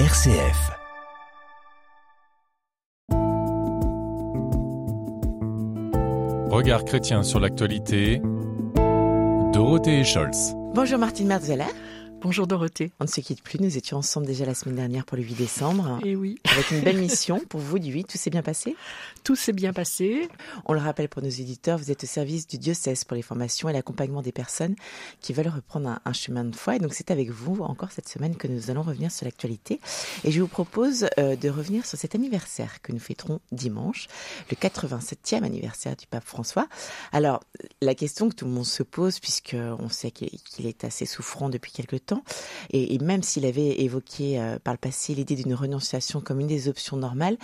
RCF. Regard chrétien sur l'actualité. Dorothée Scholz. Bonjour Martine Merzeler. Bonjour Dorothée. On ne se quitte plus, nous étions ensemble déjà la semaine dernière pour le 8 décembre. Et oui. Avec une belle mission pour vous du 8, tout s'est bien passé? Tout s'est bien passé. On le rappelle pour nos éditeurs, vous êtes au service du diocèse pour les formations et l'accompagnement des personnes qui veulent reprendre un, un, chemin de foi. Et donc c'est avec vous encore cette semaine que nous allons revenir sur l'actualité. Et je vous propose euh, de revenir sur cet anniversaire que nous fêterons dimanche, le 87e anniversaire du pape François. Alors la question que tout le monde se pose, puisque on sait qu'il est assez souffrant depuis quelque temps, et, même s'il avait évoqué euh, par le passé l'idée d'une renonciation comme une des options normales,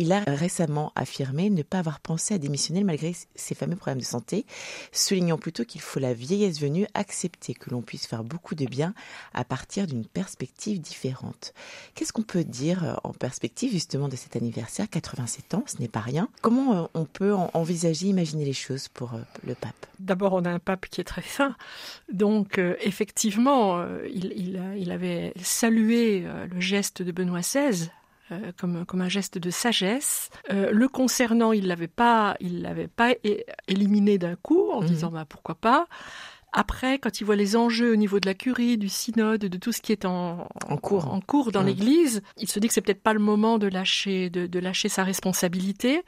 il a récemment affirmé ne pas avoir pensé à démissionner malgré ses fameux problèmes de santé, soulignant plutôt qu'il faut la vieillesse venue accepter que l'on puisse faire beaucoup de bien à partir d'une perspective différente. Qu'est-ce qu'on peut dire euh, en perspective justement de cet anniversaire 87 ans, ce n'est pas rien. Comment euh, on peut envisager, imaginer les choses pour le pape? D'abord, on a un pape qui est très fin. Donc, euh, effectivement, il, il, avait salué le geste de Benoît XVI euh, comme, comme un geste de sagesse. Euh, le concernant, il l'avait pas, il l'avait pas éliminé d'un coup en mmh. disant bah pourquoi pas. Après, quand il voit les enjeux au niveau de la curie, du synode, de tout ce qui est en, en cours, en cours dans mmh. l'Église, il se dit que c'est peut-être pas le moment de lâcher, de, de lâcher sa responsabilité.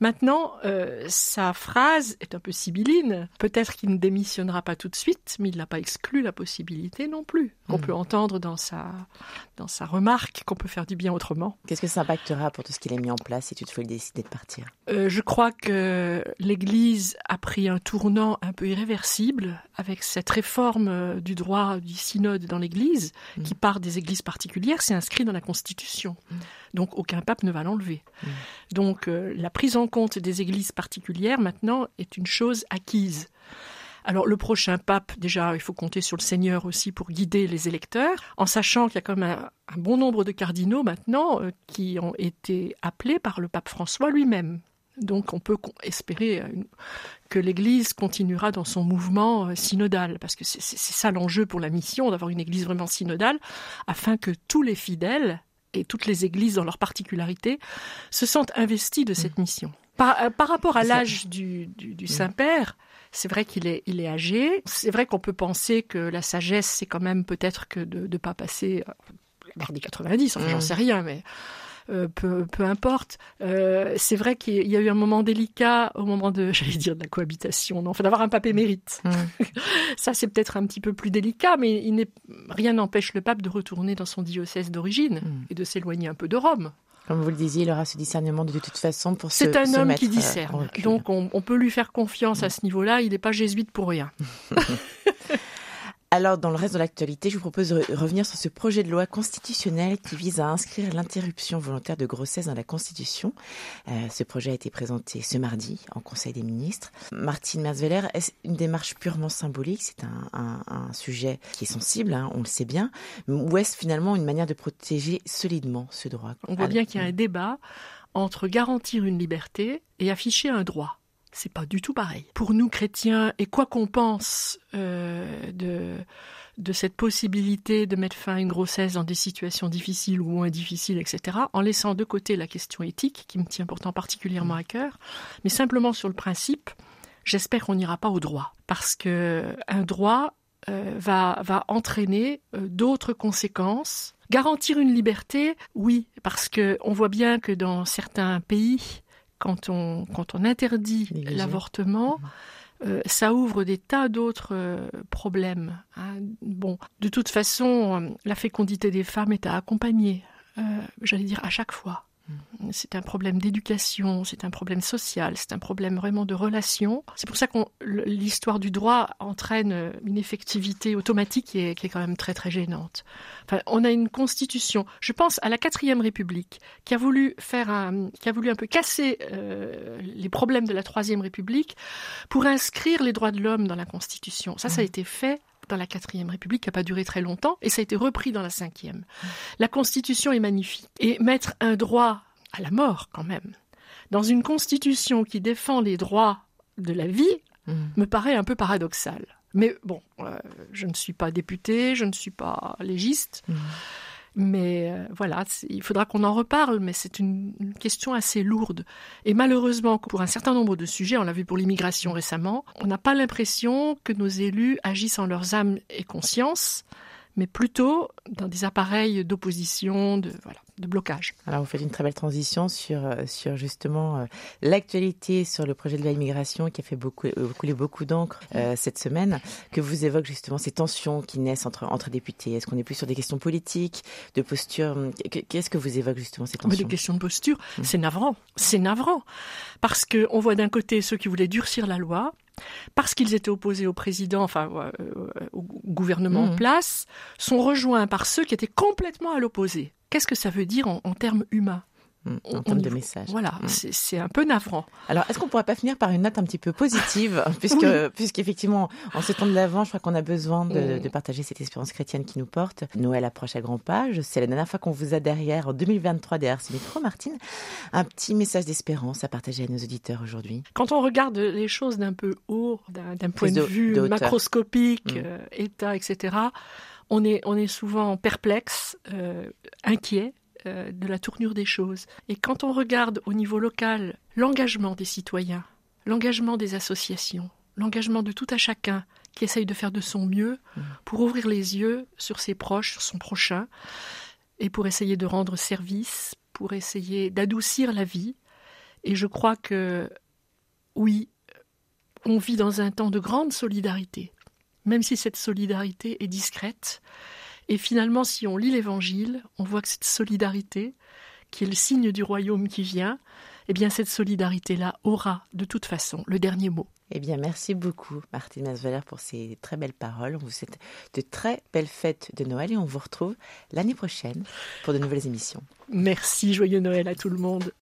Maintenant, euh, sa phrase est un peu sibylline. Peut-être qu'il ne démissionnera pas tout de suite, mais il n'a pas exclu la possibilité non plus qu'on mmh. peut entendre dans sa dans sa remarque qu'on peut faire du bien autrement. Qu'est-ce que ça impactera pour tout ce qu'il a mis en place si toutefois il décide de partir? Euh, Je crois que l'Église a pris un tournant un peu irréversible avec cette réforme euh, du droit du synode dans l'Église, mmh. qui part des églises particulières, c'est inscrit dans la Constitution. Mmh. Donc aucun pape ne va l'enlever. Mmh. Donc euh, la prise en compte des églises particulières maintenant est une chose acquise. Alors le prochain pape, déjà, il faut compter sur le Seigneur aussi pour guider les électeurs, en sachant qu'il y a quand même un, un, bon nombre de cardinaux maintenant euh, qui ont été appelés par le pape François lui-même. Donc on peut espérer que l'Église continuera dans son mouvement euh, synodal, parce que c'est ça l'enjeu pour la mission, d'avoir une Église vraiment synodale, afin que tous les fidèles et toutes les Églises dans leur particularité se sentent investis de cette mission. Par, euh, par rapport à l'âge du, du, du Saint-Père, c'est vrai qu'il est, il est âgé. C'est vrai qu'on peut penser que la sagesse, c'est quand même peut-être que de ne pas passer vers des 90, enfin, mmh. j'en sais rien, mais euh, peu, peu importe. Euh, c'est vrai qu'il y a eu un moment délicat au moment de, j'allais dire, de la cohabitation, non, enfin d'avoir un pape émérite. Mmh. Ça, c'est peut-être un petit peu plus délicat, mais il rien n'empêche le pape de retourner dans son diocèse d'origine mmh. et de s'éloigner un peu de Rome. Comme vous le disiez, il aura ce discernement de toute façon pour se C'est un se homme qui discerne. Donc on, on, peut lui faire confiance à ce niveau-là. Il n'est pas jésuite pour rien. Alors, dans le reste de l'actualité, je vous propose de revenir sur ce projet de loi constitutionnel qui vise à inscrire l'interruption volontaire de grossesse dans la Constitution. Euh, ce projet a été présenté ce mardi en Conseil des ministres. Martine Merzweller, est une démarche purement symbolique? C'est un, un, un, sujet qui est sensible, hein, on le sait bien. Ou est-ce finalement une manière de protéger solidement ce droit? On voit bien qu'il y a un débat entre garantir une liberté et afficher un droit c'est pas du tout pareil. Pour nous chrétiens, et quoi qu'on pense euh, de, de cette possibilité de mettre fin à une grossesse dans des situations difficiles ou moins difficiles, etc., en laissant de côté la question éthique, qui me tient pourtant particulièrement à cœur, mais simplement sur le principe, j'espère qu'on n'ira pas au droit, parce que un droit euh, va, va entraîner euh, d'autres conséquences. Garantir une liberté, oui, parce que on voit bien que dans certains pays, quand on, quand on interdit l'avortement, mmh. euh, ça ouvre des tas d'autres euh, problèmes. Hein. Bon, de toute façon, euh, la fécondité des femmes est à accompagner, euh, j'allais dire à chaque fois. C'est un problème d'éducation, c'est un problème social, c'est un problème vraiment de relation. C'est pour ça que l'histoire du droit entraîne une effectivité automatique qui est, qui est, quand même très très gênante. Enfin, on a une constitution. Je pense à la quatrième République qui a voulu faire un, qui a voulu un peu casser euh, les problèmes de la troisième République pour inscrire les droits de l'homme dans la constitution. Ça, ça a été fait dans la quatrième République, qui n'a pas duré très longtemps, et ça a été repris dans la cinquième. La Constitution est magnifique. Et mettre un droit à la mort, quand même, dans une Constitution qui défend les droits de la vie, mmh. me paraît un peu paradoxal. Mais bon, euh, je ne suis pas députée, je ne suis pas légiste. Mmh. Mais euh, voilà, il faudra qu'on en reparle, mais c'est une, question assez lourde. Et malheureusement, pour un certain nombre de sujets, on l'a vu pour l'immigration récemment, on n'a pas l'impression que nos élus agissent en leurs âmes et conscience, mais plutôt dans des appareils d'opposition, de, voilà, de blocage. Alors vous faites une très belle transition sur, euh, sur justement euh, l'actualité sur le projet de loi immigration qui a fait beaucoup, euh, couler beaucoup d'encre cette semaine, que vous évoquez justement ces tensions qui naissent entre, entre députés. Est-ce qu'on est plus sur des questions politiques, de posture Qu'est-ce que vous évoquez justement ces tensions Des questions de posture, mmh. c'est navrant. C'est navrant. Parce qu'on voit d'un côté ceux qui voulaient durcir la loi, parce qu'ils étaient opposés au président, enfin au gouvernement en mmh. place, sont rejoints par ceux qui étaient complètement à l'opposé. Qu'est-ce que ça veut dire en, termes humains? En termes de message. Voilà, mmh. c'est un peu navrant. Alors, est-ce qu'on pourrait pas finir par une note un petit peu positive, puisque, puisqu'effectivement, en ce temps de l'avant, je crois qu'on a besoin de, de, partager cette espérance chrétienne qui nous porte. Noël approche à grands pas. C'est la dernière fois qu'on vous a derrière, en 2023, derrière ce micro, Martine. Un petit message d'espérance à partager à nos auditeurs aujourd'hui. Quand on regarde les choses d'un peu haut, d'un point de, vue macroscopique, mmh. euh, État, etc., on est, on est souvent perplexe, euh, inquiet euh, de la tournure des choses. Et quand on regarde au niveau local l'engagement des citoyens, l'engagement des associations, l'engagement de tout à chacun qui essaye de faire de son mieux mmh. pour ouvrir les yeux sur ses proches, sur son prochain, et pour essayer de rendre service, pour essayer d'adoucir la vie. Et je crois que, oui, on vit dans un temps de grande solidarité même si cette solidarité est discrète. Et finalement, si on lit l'Évangile, on voit que cette solidarité, qui est le signe du royaume qui vient, eh bien cette solidarité-là aura de toute façon le dernier mot. Eh bien, merci beaucoup, Martine Masveller, pour ces très belles paroles. On vous souhaite de très belles fêtes de Noël et on vous retrouve l'année prochaine pour de nouvelles émissions. Merci, joyeux Noël à tout le monde.